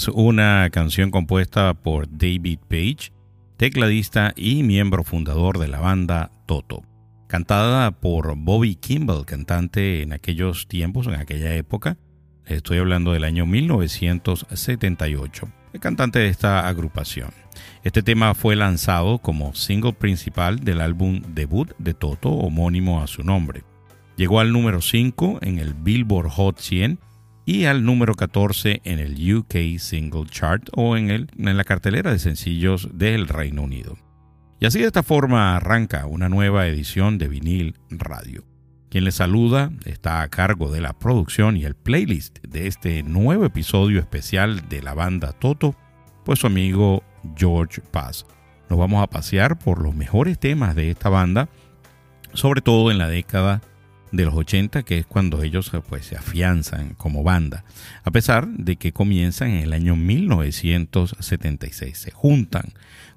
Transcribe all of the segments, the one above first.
Es una canción compuesta por David Page, tecladista y miembro fundador de la banda Toto. Cantada por Bobby Kimball, cantante en aquellos tiempos, en aquella época. Estoy hablando del año 1978, el cantante de esta agrupación. Este tema fue lanzado como single principal del álbum debut de Toto, homónimo a su nombre. Llegó al número 5 en el Billboard Hot 100 y al número 14 en el UK Single Chart o en, el, en la cartelera de sencillos del Reino Unido. Y así de esta forma arranca una nueva edición de vinil radio. Quien le saluda está a cargo de la producción y el playlist de este nuevo episodio especial de la banda Toto, pues su amigo George Paz. Nos vamos a pasear por los mejores temas de esta banda, sobre todo en la década de los 80, que es cuando ellos pues, se afianzan como banda, a pesar de que comienzan en el año 1976, se juntan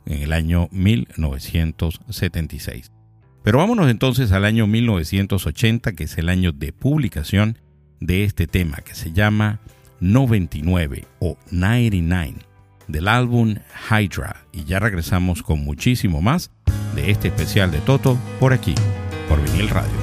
en el año 1976. Pero vámonos entonces al año 1980, que es el año de publicación de este tema, que se llama 99 o 99 del álbum Hydra. Y ya regresamos con muchísimo más de este especial de Toto por aquí, por Vinil Radio.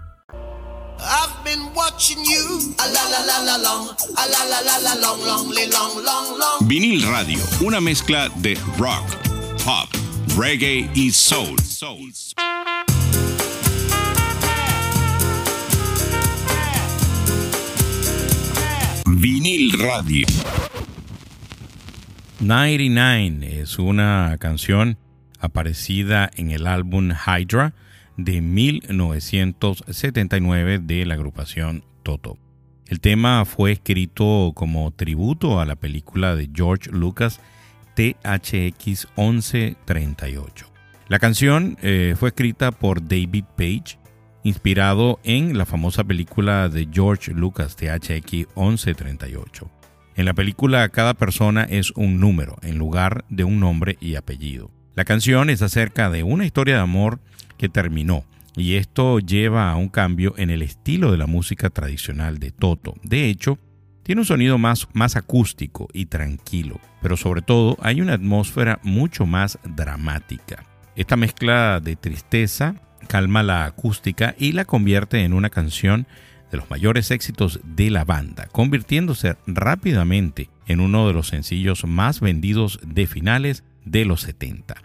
Vinil Radio, una mezcla de rock, pop, reggae y soul. Vinil Radio. 99 es una canción aparecida en el álbum Hydra de 1979 de la agrupación Toto. El tema fue escrito como tributo a la película de George Lucas THX 1138. La canción eh, fue escrita por David Page, inspirado en la famosa película de George Lucas THX 1138. En la película cada persona es un número en lugar de un nombre y apellido. La canción es acerca de una historia de amor que terminó y esto lleva a un cambio en el estilo de la música tradicional de Toto. De hecho, tiene un sonido más, más acústico y tranquilo, pero sobre todo hay una atmósfera mucho más dramática. Esta mezcla de tristeza calma la acústica y la convierte en una canción de los mayores éxitos de la banda, convirtiéndose rápidamente en uno de los sencillos más vendidos de finales de los 70,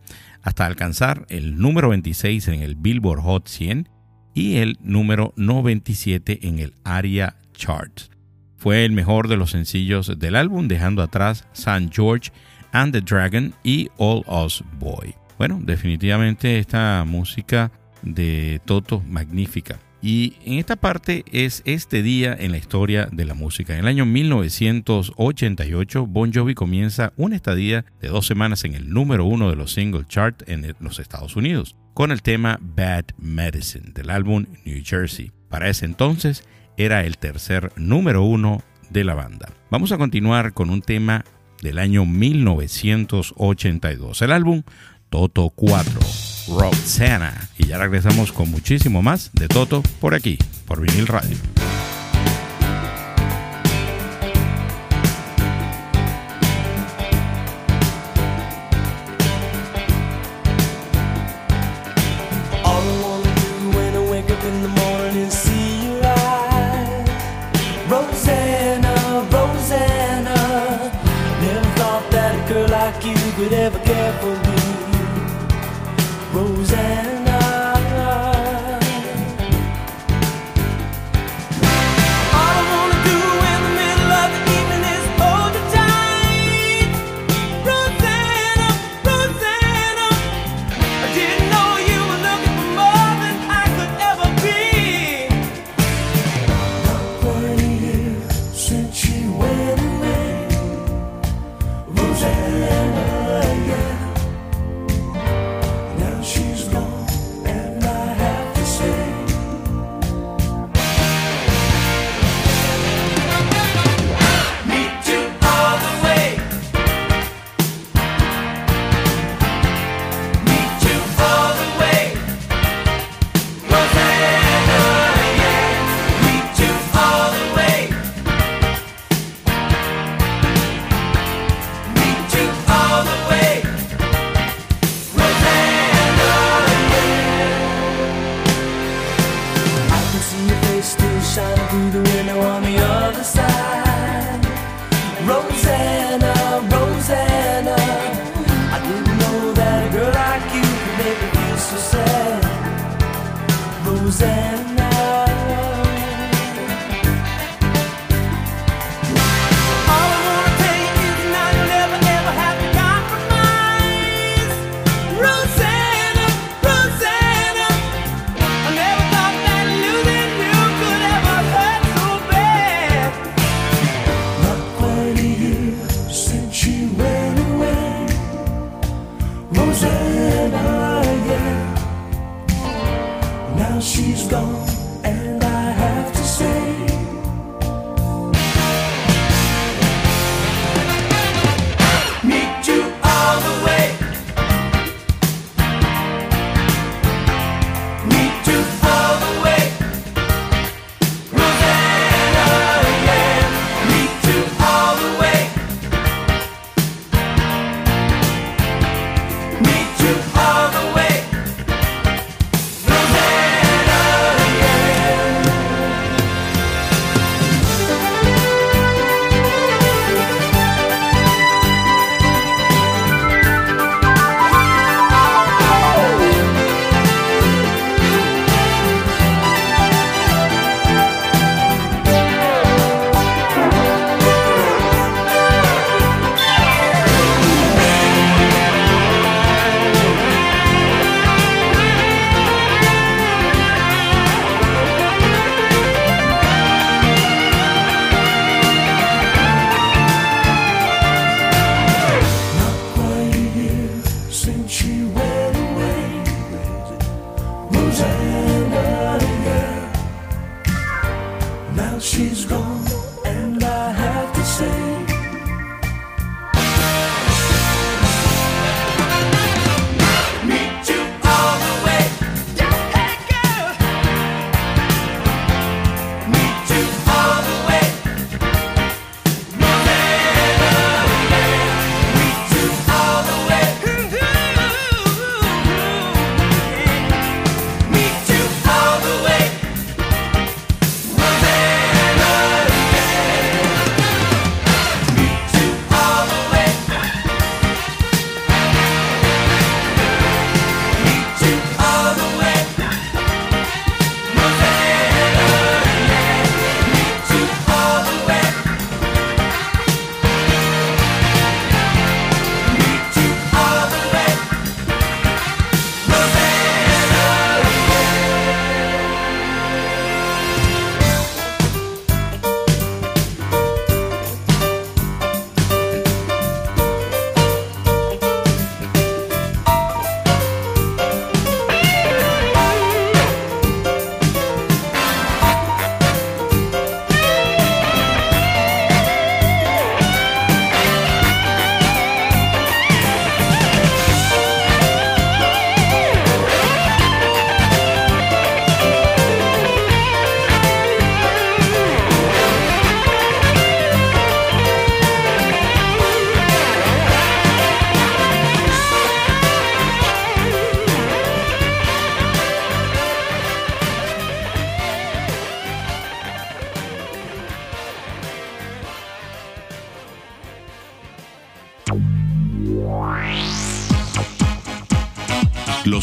hasta alcanzar el número 26 en el Billboard Hot 100 y el número 97 en el ARIA Charts. Fue el mejor de los sencillos del álbum, dejando atrás St. George and the Dragon y All Us Boy. Bueno, definitivamente esta música de Toto magnífica. Y en esta parte es este día en la historia de la música. En el año 1988, Bon Jovi comienza una estadía de dos semanas en el número uno de los single chart en los Estados Unidos, con el tema Bad Medicine del álbum New Jersey. Para ese entonces era el tercer número uno de la banda. Vamos a continuar con un tema del año 1982. El álbum Toto 4. Roxana. Y ya regresamos con muchísimo más de Toto por aquí, por Vinil Radio.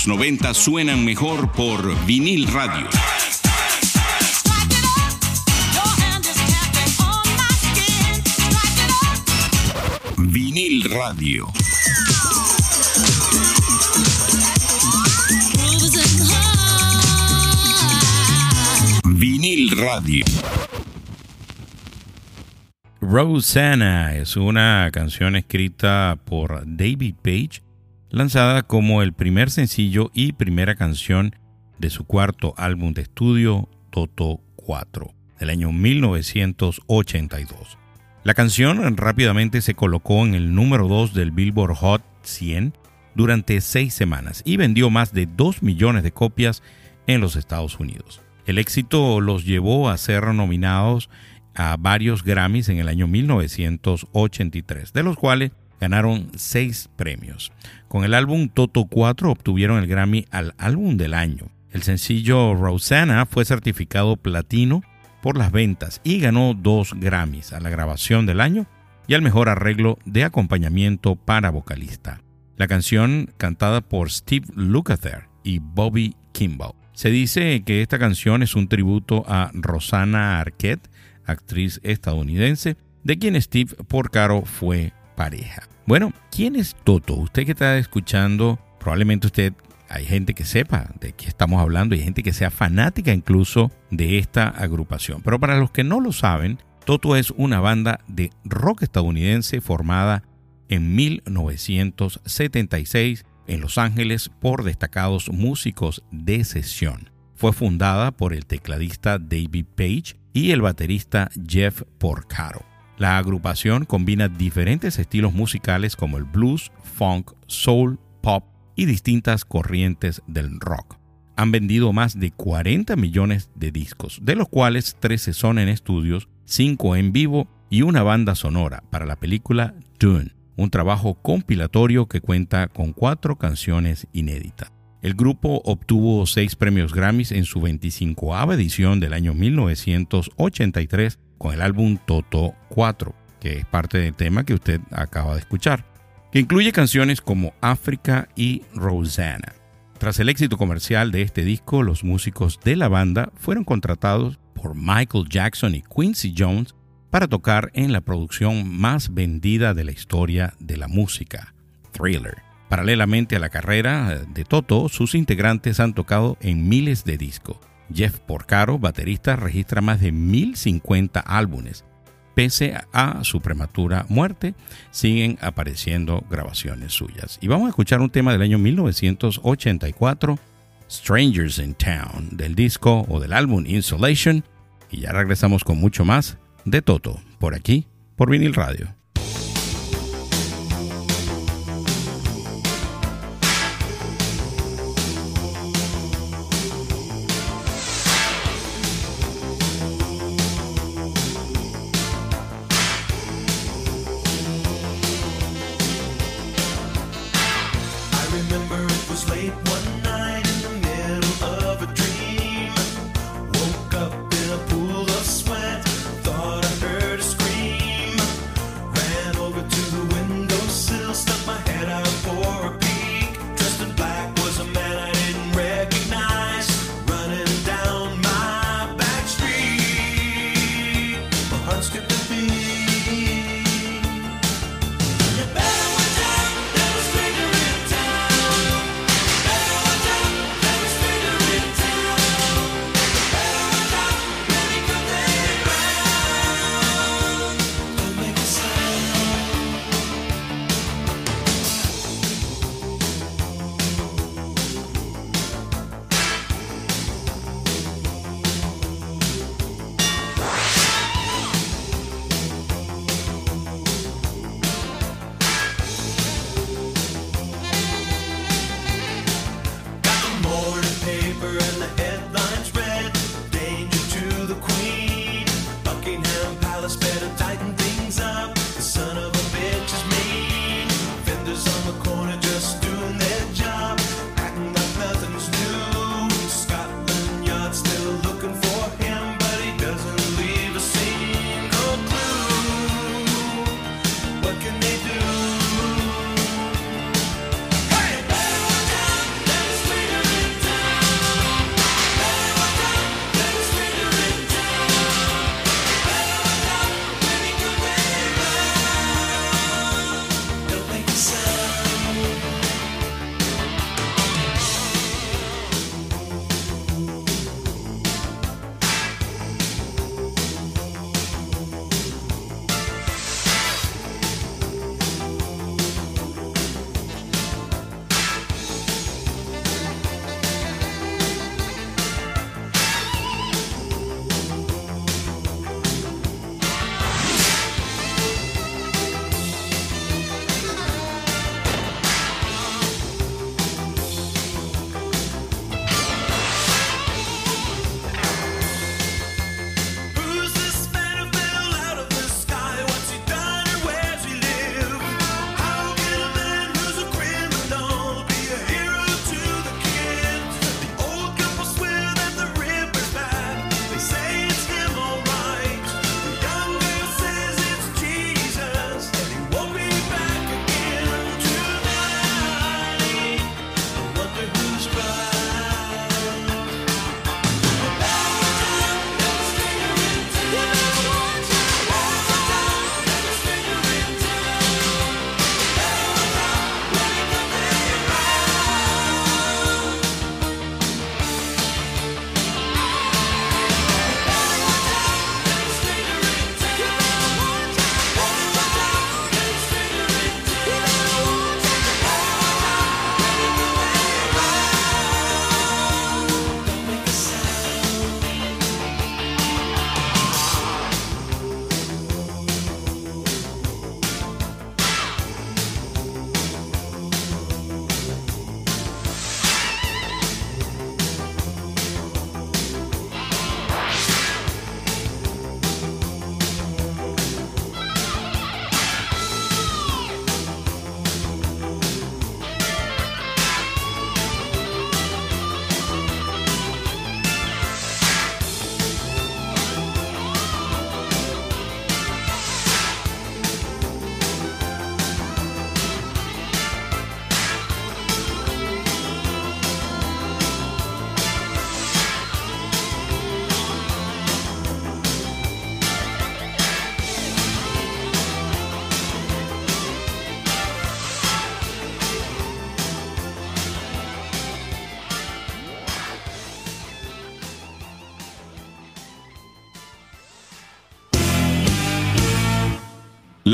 Los 90 suenan mejor por vinil radio. Vinil radio. Vinil radio. Rosanna es una canción escrita por David Page, lanzada como el primer sencillo y primera canción de su cuarto álbum de estudio, Toto 4, del año 1982. La canción rápidamente se colocó en el número 2 del Billboard Hot 100 durante seis semanas y vendió más de 2 millones de copias en los Estados Unidos. El éxito los llevó a ser nominados a varios Grammys en el año 1983, de los cuales ganaron seis premios. Con el álbum Toto 4 obtuvieron el Grammy al álbum del año. El sencillo Rosanna fue certificado platino por las ventas y ganó dos Grammys a la grabación del año y al mejor arreglo de acompañamiento para vocalista. La canción, cantada por Steve Lukather y Bobby Kimball. Se dice que esta canción es un tributo a Rosanna Arquette, actriz estadounidense, de quien Steve Porcaro fue pareja. Bueno, ¿quién es Toto? Usted que está escuchando, probablemente usted hay gente que sepa de qué estamos hablando y gente que sea fanática incluso de esta agrupación. Pero para los que no lo saben, Toto es una banda de rock estadounidense formada en 1976 en Los Ángeles por destacados músicos de sesión. Fue fundada por el tecladista David Page y el baterista Jeff Porcaro. La agrupación combina diferentes estilos musicales como el blues, funk, soul, pop y distintas corrientes del rock. Han vendido más de 40 millones de discos, de los cuales 13 son en estudios, 5 en vivo y una banda sonora para la película Dune, un trabajo compilatorio que cuenta con cuatro canciones inéditas. El grupo obtuvo seis premios Grammys en su 25 edición del año 1983 con el álbum Toto 4, que es parte del tema que usted acaba de escuchar, que incluye canciones como África y Rosanna. Tras el éxito comercial de este disco, los músicos de la banda fueron contratados por Michael Jackson y Quincy Jones para tocar en la producción más vendida de la historia de la música, Thriller. Paralelamente a la carrera de Toto, sus integrantes han tocado en miles de discos. Jeff Porcaro, baterista, registra más de 1050 álbumes. Pese a su prematura muerte, siguen apareciendo grabaciones suyas. Y vamos a escuchar un tema del año 1984, Strangers in Town, del disco o del álbum Insulation. Y ya regresamos con mucho más de Toto, por aquí, por vinil radio.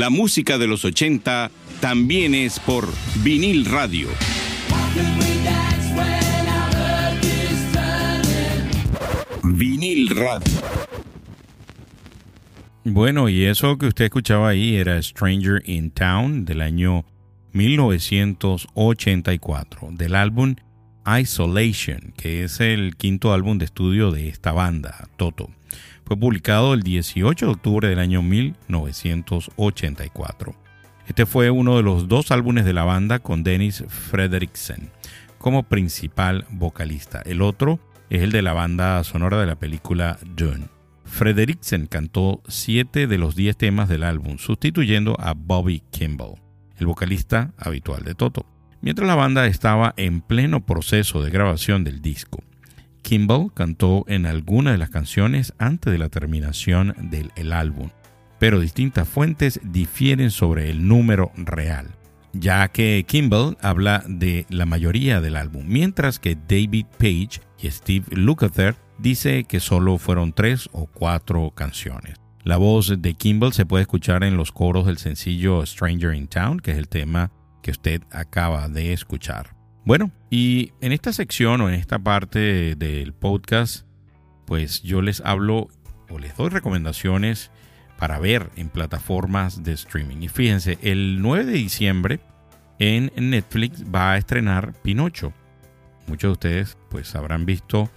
La música de los 80 también es por vinil radio. Vinil radio. Bueno, y eso que usted escuchaba ahí era Stranger in Town del año 1984, del álbum Isolation, que es el quinto álbum de estudio de esta banda, Toto. Fue publicado el 18 de octubre del año 1984. Este fue uno de los dos álbumes de la banda con Dennis Frederiksen como principal vocalista. El otro es el de la banda sonora de la película Dune. Frederiksen cantó siete de los diez temas del álbum, sustituyendo a Bobby Kimball, el vocalista habitual de Toto, mientras la banda estaba en pleno proceso de grabación del disco. Kimball cantó en algunas de las canciones antes de la terminación del álbum, pero distintas fuentes difieren sobre el número real, ya que Kimball habla de la mayoría del álbum, mientras que David Page y Steve Lukather dice que solo fueron tres o cuatro canciones. La voz de Kimball se puede escuchar en los coros del sencillo Stranger in Town, que es el tema que usted acaba de escuchar. Bueno, y en esta sección o en esta parte del podcast, pues yo les hablo o les doy recomendaciones para ver en plataformas de streaming. Y fíjense, el 9 de diciembre en Netflix va a estrenar Pinocho. Muchos de ustedes pues habrán visto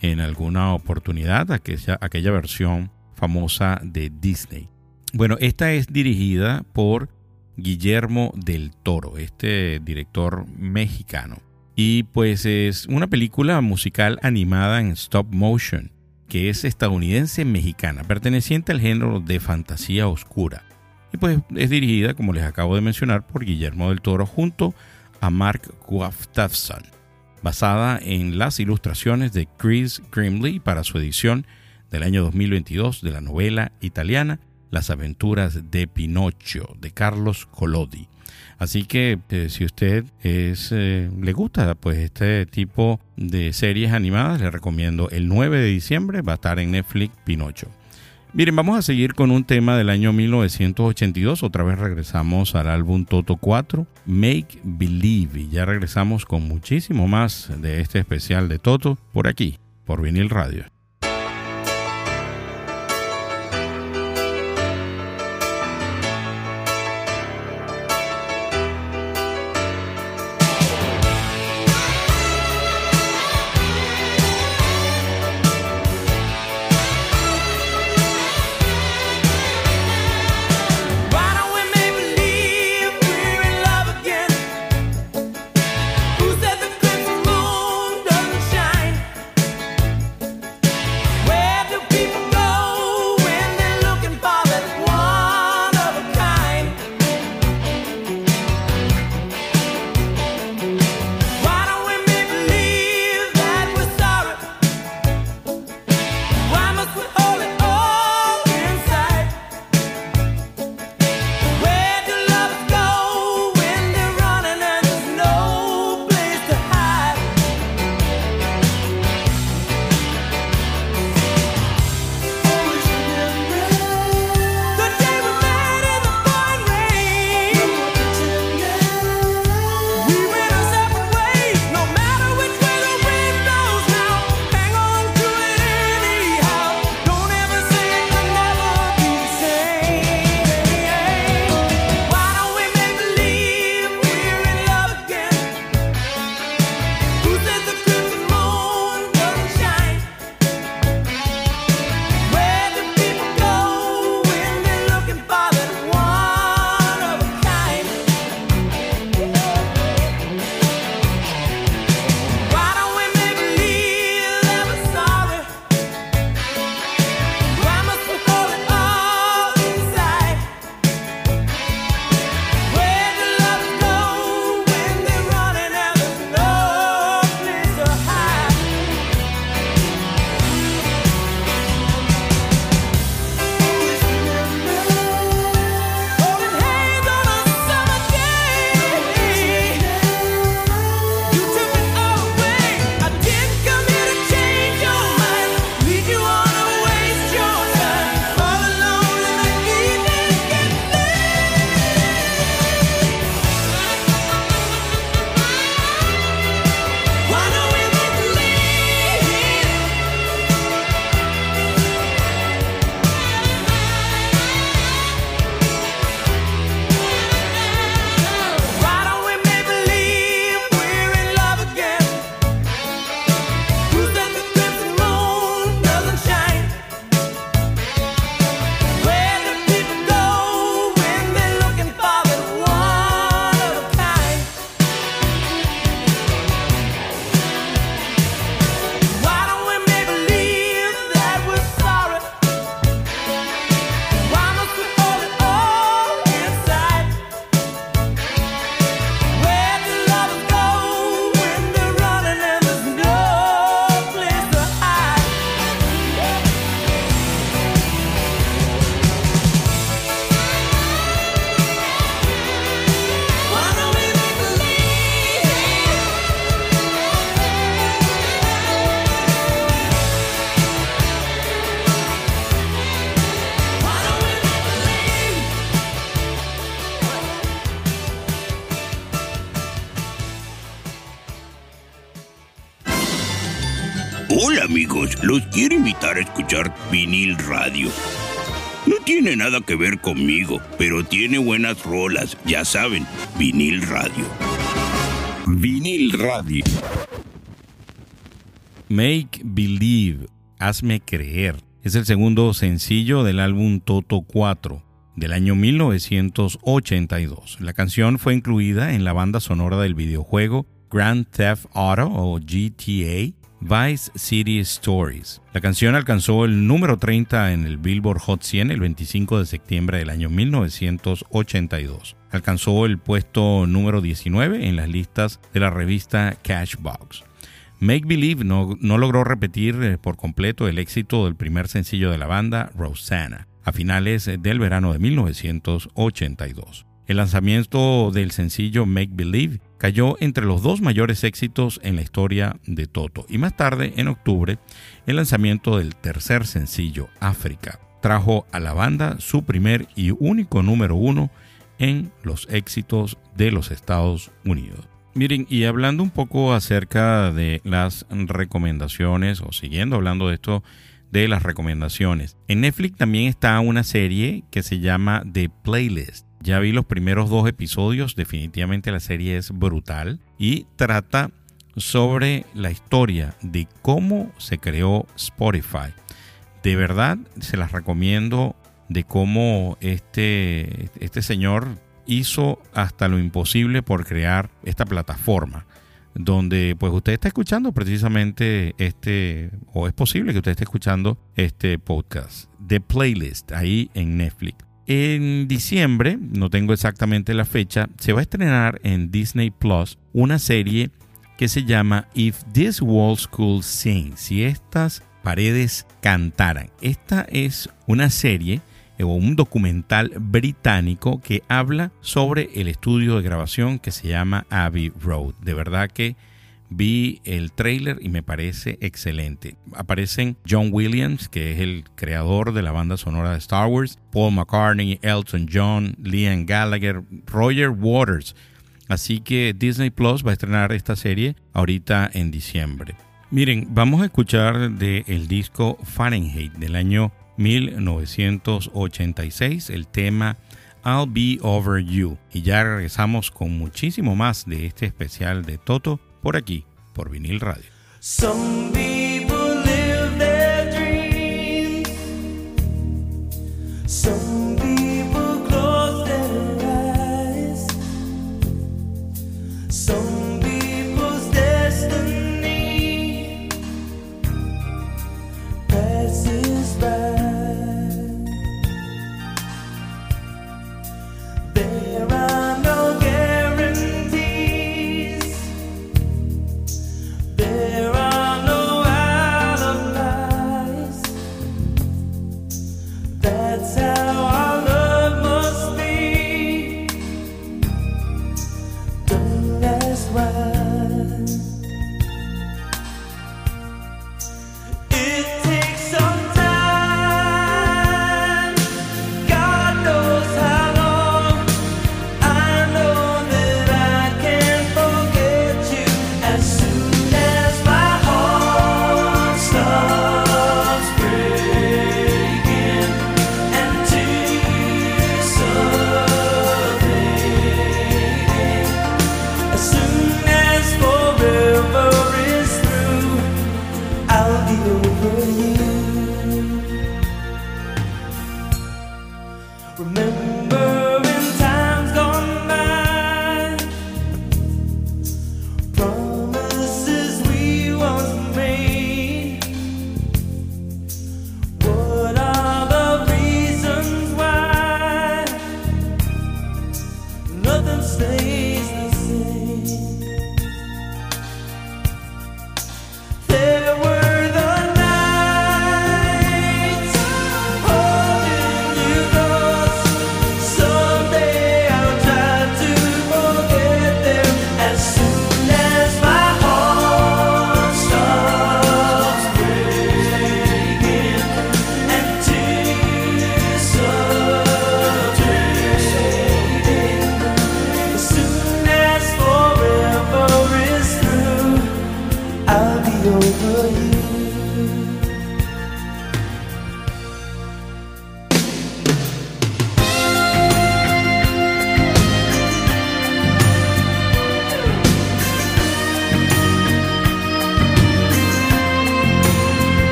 en alguna oportunidad aquella, aquella versión famosa de Disney. Bueno, esta es dirigida por Guillermo del Toro, este director mexicano. Y pues es una película musical animada en stop motion, que es estadounidense mexicana, perteneciente al género de fantasía oscura. Y pues es dirigida, como les acabo de mencionar, por Guillermo del Toro junto a Mark Gustafson basada en las ilustraciones de Chris Grimley para su edición del año 2022 de la novela italiana Las aventuras de Pinocho de Carlos Collodi. Así que eh, si usted eh, le gusta pues este tipo de series animadas, le recomiendo el 9 de diciembre va a estar en Netflix Pinocho. Miren, vamos a seguir con un tema del año 1982. Otra vez regresamos al álbum Toto 4, Make Believe. Y ya regresamos con muchísimo más de este especial de Toto por aquí, por vinil radio. Radio. No tiene nada que ver conmigo, pero tiene buenas rolas, ya saben, vinil radio. Vinil radio. Make Believe, Hazme Creer, es el segundo sencillo del álbum Toto 4 del año 1982. La canción fue incluida en la banda sonora del videojuego Grand Theft Auto o GTA Vice City Stories. La canción alcanzó el número 30 en el Billboard Hot 100 el 25 de septiembre del año 1982. Alcanzó el puesto número 19 en las listas de la revista Cashbox. Make Believe no, no logró repetir eh, por completo el éxito del primer sencillo de la banda, Rosanna, a finales del verano de 1982. El lanzamiento del sencillo Make Believe cayó entre los dos mayores éxitos en la historia de Toto y más tarde, en octubre, el lanzamiento del tercer sencillo, África, trajo a la banda su primer y único número uno en los éxitos de los Estados Unidos. Miren, y hablando un poco acerca de las recomendaciones, o siguiendo hablando de esto, de las recomendaciones. En Netflix también está una serie que se llama The Playlist. Ya vi los primeros dos episodios, definitivamente la serie es brutal y trata sobre la historia de cómo se creó Spotify. De verdad se las recomiendo de cómo este, este señor hizo hasta lo imposible por crear esta plataforma donde pues usted está escuchando precisamente este, o es posible que usted esté escuchando este podcast de playlist ahí en Netflix. En diciembre, no tengo exactamente la fecha, se va a estrenar en Disney Plus una serie que se llama If This Walls Could Sing, si estas paredes cantaran. Esta es una serie o un documental británico que habla sobre el estudio de grabación que se llama Abbey Road. De verdad que vi el trailer y me parece excelente. Aparecen John Williams, que es el creador de la banda sonora de Star Wars, Paul McCartney, Elton John, Liam Gallagher, Roger Waters. Así que Disney Plus va a estrenar esta serie ahorita en diciembre. Miren, vamos a escuchar del el disco Fahrenheit del año 1986, el tema I'll Be Over You. Y ya regresamos con muchísimo más de este especial de Toto por aquí, por Vinil Radio. Some people live their dreams. Some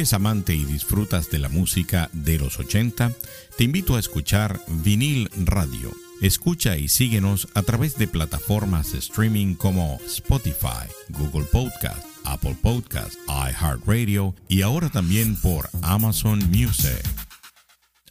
¿Eres amante y disfrutas de la música de los 80? Te invito a escuchar Vinil Radio. Escucha y síguenos a través de plataformas de streaming como Spotify, Google Podcast, Apple Podcast, iHeartRadio y ahora también por Amazon Music.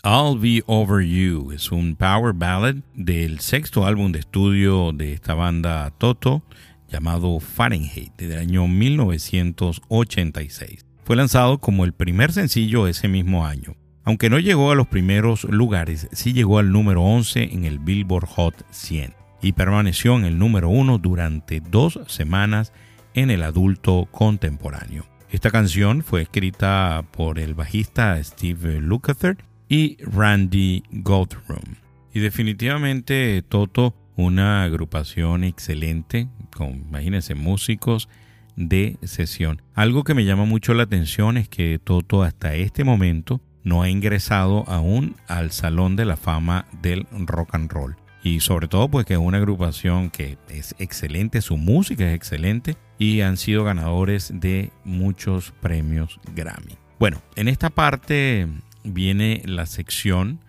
I'll Be Over You es un power ballad del sexto álbum de estudio de esta banda Toto llamado Fahrenheit del año 1986. Fue lanzado como el primer sencillo ese mismo año. Aunque no llegó a los primeros lugares, sí llegó al número 11 en el Billboard Hot 100 y permaneció en el número 1 durante dos semanas en el adulto contemporáneo. Esta canción fue escrita por el bajista Steve Lukather y Randy Goldrum. Y definitivamente Toto, una agrupación excelente, con, imagínense, músicos de sesión. Algo que me llama mucho la atención es que Toto hasta este momento no ha ingresado aún al Salón de la Fama del Rock and Roll. Y sobre todo pues que es una agrupación que es excelente, su música es excelente y han sido ganadores de muchos premios Grammy. Bueno, en esta parte viene la sección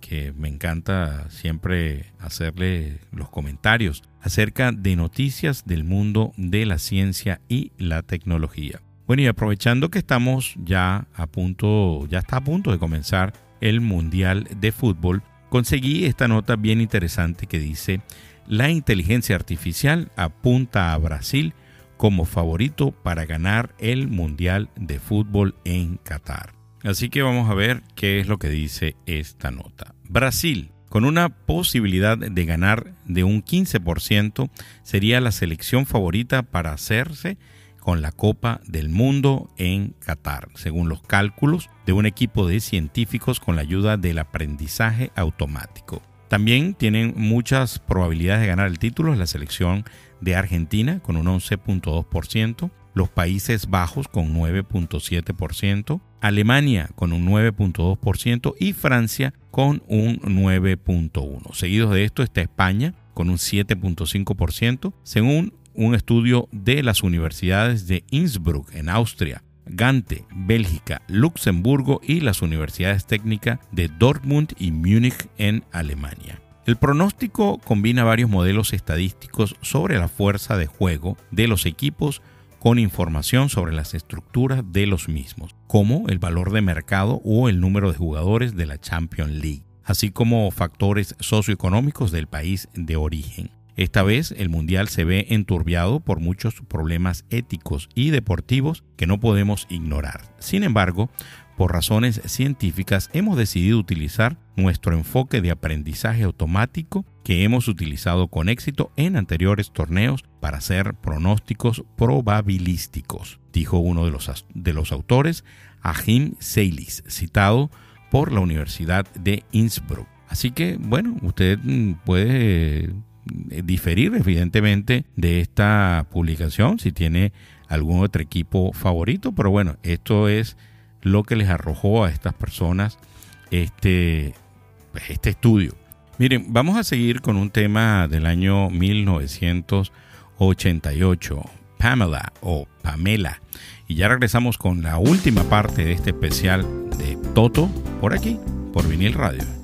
que me encanta siempre hacerle los comentarios acerca de noticias del mundo de la ciencia y la tecnología. Bueno, y aprovechando que estamos ya a punto, ya está a punto de comenzar el Mundial de Fútbol, conseguí esta nota bien interesante que dice, la inteligencia artificial apunta a Brasil como favorito para ganar el Mundial de Fútbol en Qatar. Así que vamos a ver qué es lo que dice esta nota. Brasil con una posibilidad de ganar de un 15%, sería la selección favorita para hacerse con la Copa del Mundo en Qatar, según los cálculos de un equipo de científicos con la ayuda del aprendizaje automático. También tienen muchas probabilidades de ganar el título la selección de Argentina con un 11.2%, los Países Bajos con 9.7%, Alemania con un 9.2% y Francia con un 9.1%. Seguidos de esto está España con un 7.5%, según un estudio de las universidades de Innsbruck en Austria, Gante, Bélgica, Luxemburgo y las universidades técnicas de Dortmund y Múnich en Alemania. El pronóstico combina varios modelos estadísticos sobre la fuerza de juego de los equipos con información sobre las estructuras de los mismos, como el valor de mercado o el número de jugadores de la Champions League, así como factores socioeconómicos del país de origen. Esta vez el Mundial se ve enturbiado por muchos problemas éticos y deportivos que no podemos ignorar. Sin embargo, por razones científicas hemos decidido utilizar nuestro enfoque de aprendizaje automático que hemos utilizado con éxito en anteriores torneos para hacer pronósticos probabilísticos, dijo uno de los, de los autores, Ahim Seilis, citado por la Universidad de Innsbruck. Así que, bueno, usted mm, puede eh, diferir evidentemente de esta publicación si tiene algún otro equipo favorito, pero bueno, esto es lo que les arrojó a estas personas este, pues, este estudio. Miren, vamos a seguir con un tema del año 1988, Pamela o Pamela. Y ya regresamos con la última parte de este especial de Toto por aquí, por vinil radio.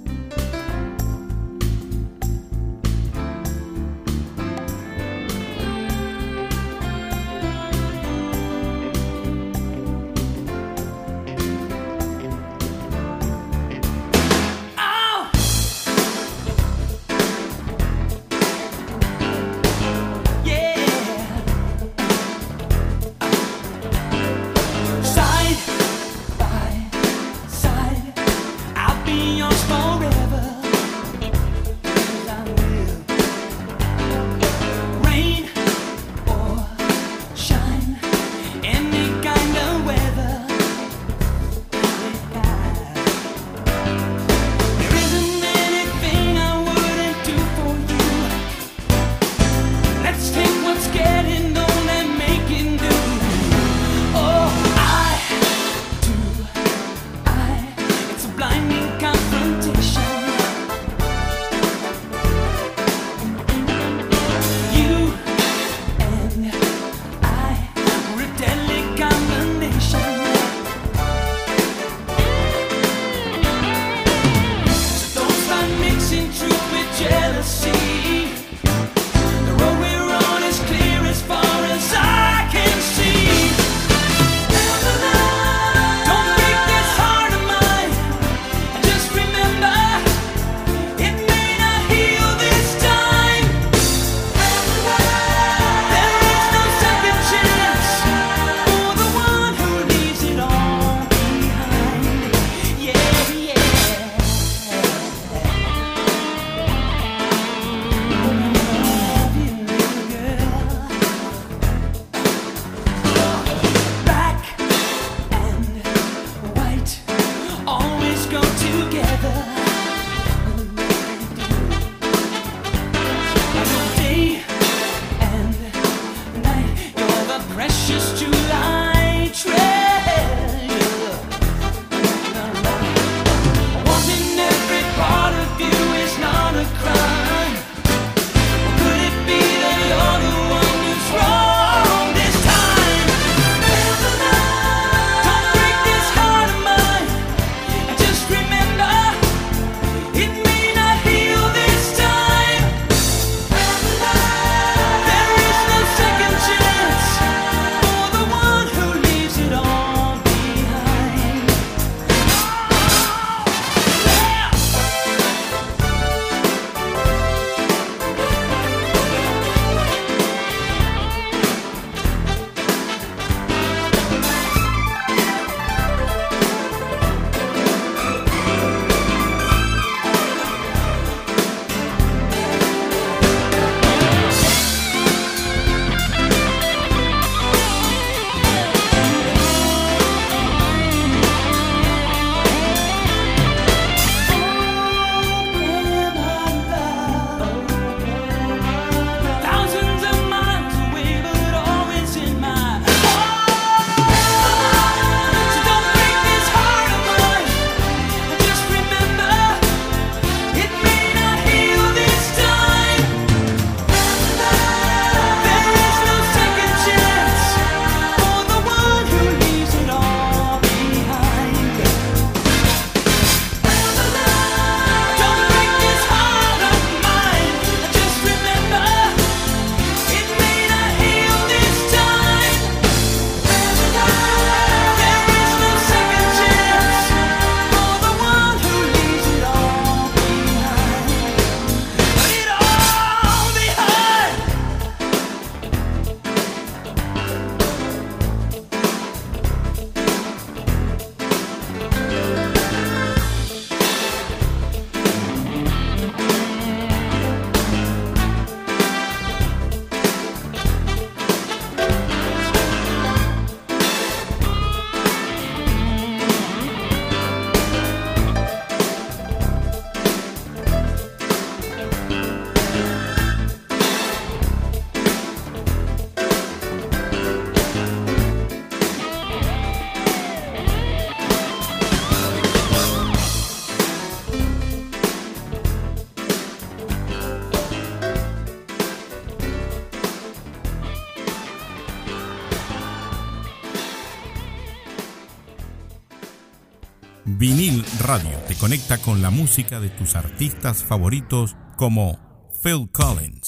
Radio te conecta con la música de tus artistas favoritos como Phil Collins.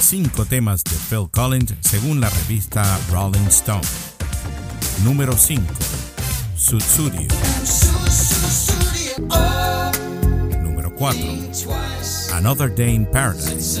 Cinco temas de Phil Collins según la revista Rolling Stone. Número 5. Sutsurio. Número 4. Another Day in Paradise.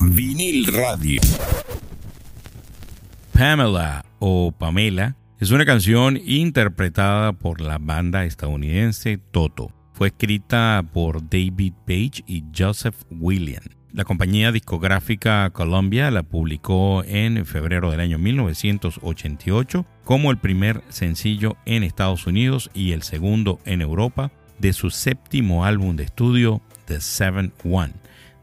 Vinil Radio. Pamela o Pamela es una canción interpretada por la banda estadounidense Toto. Fue escrita por David Page y Joseph William. La compañía discográfica Columbia la publicó en febrero del año 1988 como el primer sencillo en Estados Unidos y el segundo en Europa de su séptimo álbum de estudio The Seven One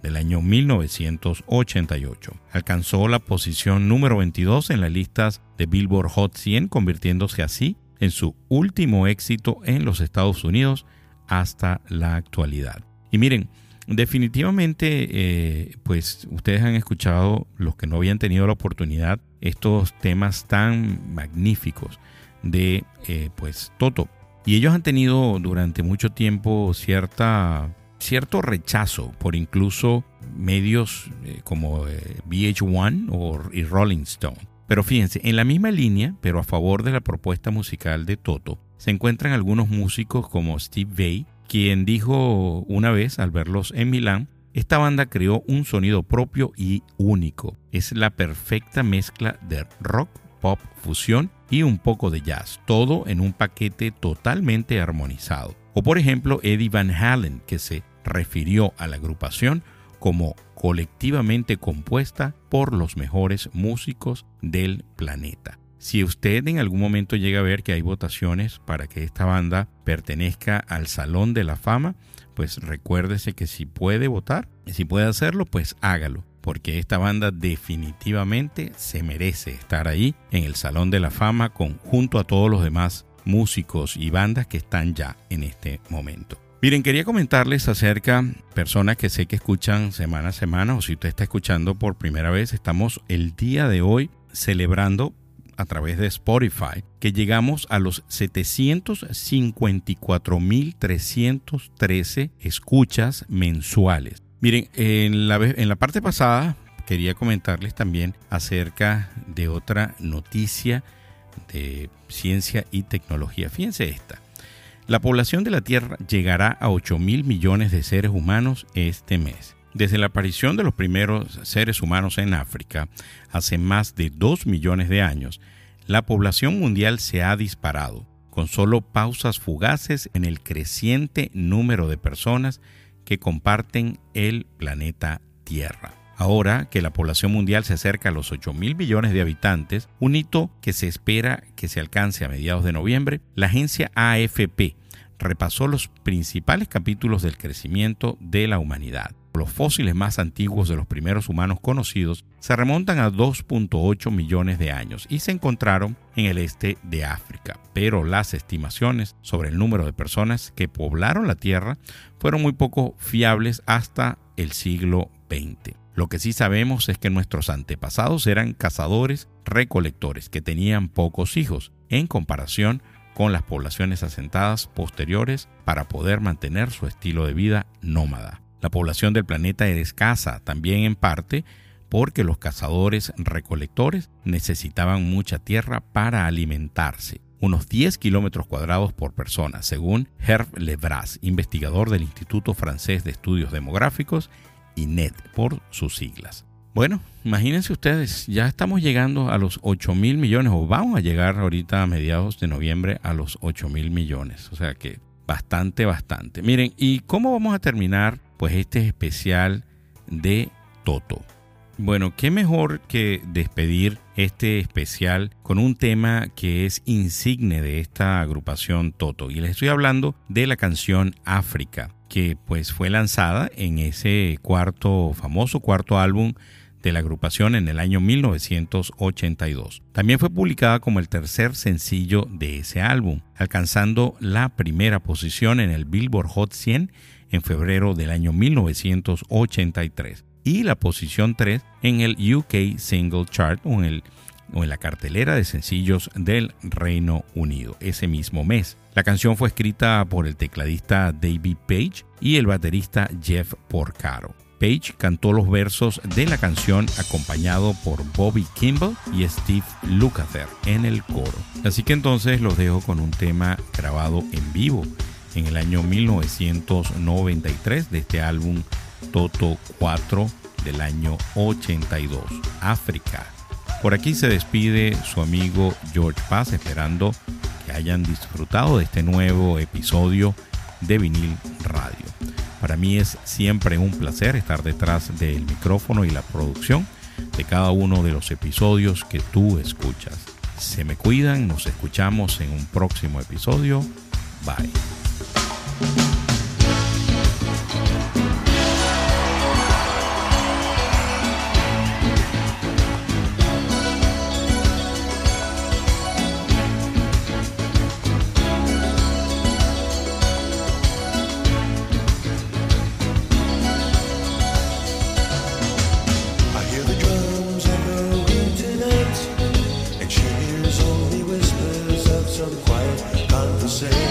del año 1988. Alcanzó la posición número 22 en las listas de Billboard Hot 100, convirtiéndose así en su último éxito en los Estados Unidos hasta la actualidad. Y miren, definitivamente, eh, pues ustedes han escuchado, los que no habían tenido la oportunidad, estos temas tan magníficos de eh, pues Toto. Y ellos han tenido durante mucho tiempo cierta, cierto rechazo por incluso medios eh, como VH1 o y Rolling Stone. Pero fíjense, en la misma línea, pero a favor de la propuesta musical de Toto, se encuentran algunos músicos como Steve Vai, quien dijo una vez al verlos en Milán, esta banda creó un sonido propio y único. Es la perfecta mezcla de rock, pop, fusión y un poco de jazz, todo en un paquete totalmente armonizado. O por ejemplo Eddie Van Halen, que se refirió a la agrupación como colectivamente compuesta por los mejores músicos del planeta. Si usted en algún momento llega a ver que hay votaciones para que esta banda pertenezca al Salón de la Fama, pues recuérdese que si puede votar, si puede hacerlo, pues hágalo, porque esta banda definitivamente se merece estar ahí en el Salón de la Fama junto a todos los demás músicos y bandas que están ya en este momento. Miren, quería comentarles acerca personas que sé que escuchan semana a semana o si usted está escuchando por primera vez, estamos el día de hoy celebrando a través de Spotify que llegamos a los 754.313 escuchas mensuales. Miren, en la, en la parte pasada quería comentarles también acerca de otra noticia de ciencia y tecnología. Fíjense esta. La población de la Tierra llegará a 8 mil millones de seres humanos este mes. Desde la aparición de los primeros seres humanos en África, hace más de 2 millones de años, la población mundial se ha disparado, con solo pausas fugaces en el creciente número de personas que comparten el planeta Tierra. Ahora que la población mundial se acerca a los 8 mil millones de habitantes, un hito que se espera que se alcance a mediados de noviembre, la agencia AFP repasó los principales capítulos del crecimiento de la humanidad. Los fósiles más antiguos de los primeros humanos conocidos se remontan a 2.8 millones de años y se encontraron en el este de África, pero las estimaciones sobre el número de personas que poblaron la Tierra fueron muy poco fiables hasta el siglo XX. Lo que sí sabemos es que nuestros antepasados eran cazadores recolectores que tenían pocos hijos en comparación con las poblaciones asentadas posteriores para poder mantener su estilo de vida nómada. La población del planeta era escasa, también en parte porque los cazadores recolectores necesitaban mucha tierra para alimentarse, unos 10 kilómetros cuadrados por persona, según Herb Lebras, investigador del Instituto Francés de Estudios Demográficos INET por sus siglas. Bueno, imagínense ustedes, ya estamos llegando a los 8 mil millones, o vamos a llegar ahorita a mediados de noviembre a los 8 mil millones. O sea que bastante, bastante. Miren, ¿y cómo vamos a terminar pues este especial de Toto? Bueno, qué mejor que despedir este especial con un tema que es insigne de esta agrupación Toto. Y les estoy hablando de la canción África, que pues fue lanzada en ese cuarto, famoso cuarto álbum de la agrupación en el año 1982. También fue publicada como el tercer sencillo de ese álbum, alcanzando la primera posición en el Billboard Hot 100 en febrero del año 1983 y la posición 3 en el UK Single Chart o en, el, o en la cartelera de sencillos del Reino Unido ese mismo mes. La canción fue escrita por el tecladista David Page y el baterista Jeff Porcaro. Page cantó los versos de la canción acompañado por Bobby Kimball y Steve Lukather en el coro. Así que entonces los dejo con un tema grabado en vivo en el año 1993 de este álbum Toto 4 del año 82, África. Por aquí se despide su amigo George Paz esperando que hayan disfrutado de este nuevo episodio de vinil radio. Para mí es siempre un placer estar detrás del micrófono y la producción de cada uno de los episodios que tú escuchas. Se me cuidan, nos escuchamos en un próximo episodio. Bye. say.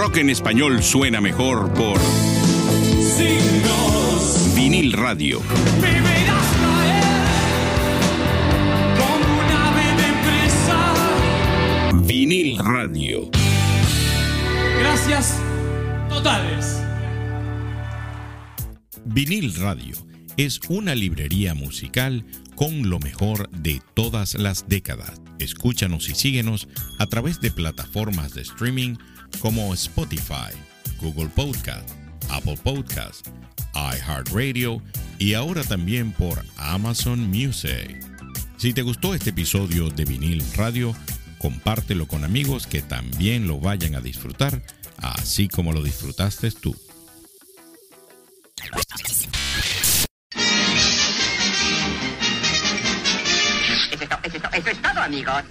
Rock en español suena mejor por Vinil Radio. Vinil Radio. Gracias totales. Vinil Radio es una librería musical con lo mejor de todas las décadas. Escúchanos y síguenos a través de plataformas de streaming como Spotify, Google Podcast, Apple Podcast, iHeartRadio y ahora también por Amazon Music. Si te gustó este episodio de Vinil Radio, compártelo con amigos que también lo vayan a disfrutar, así como lo disfrutaste tú. Eso es, todo, amigos.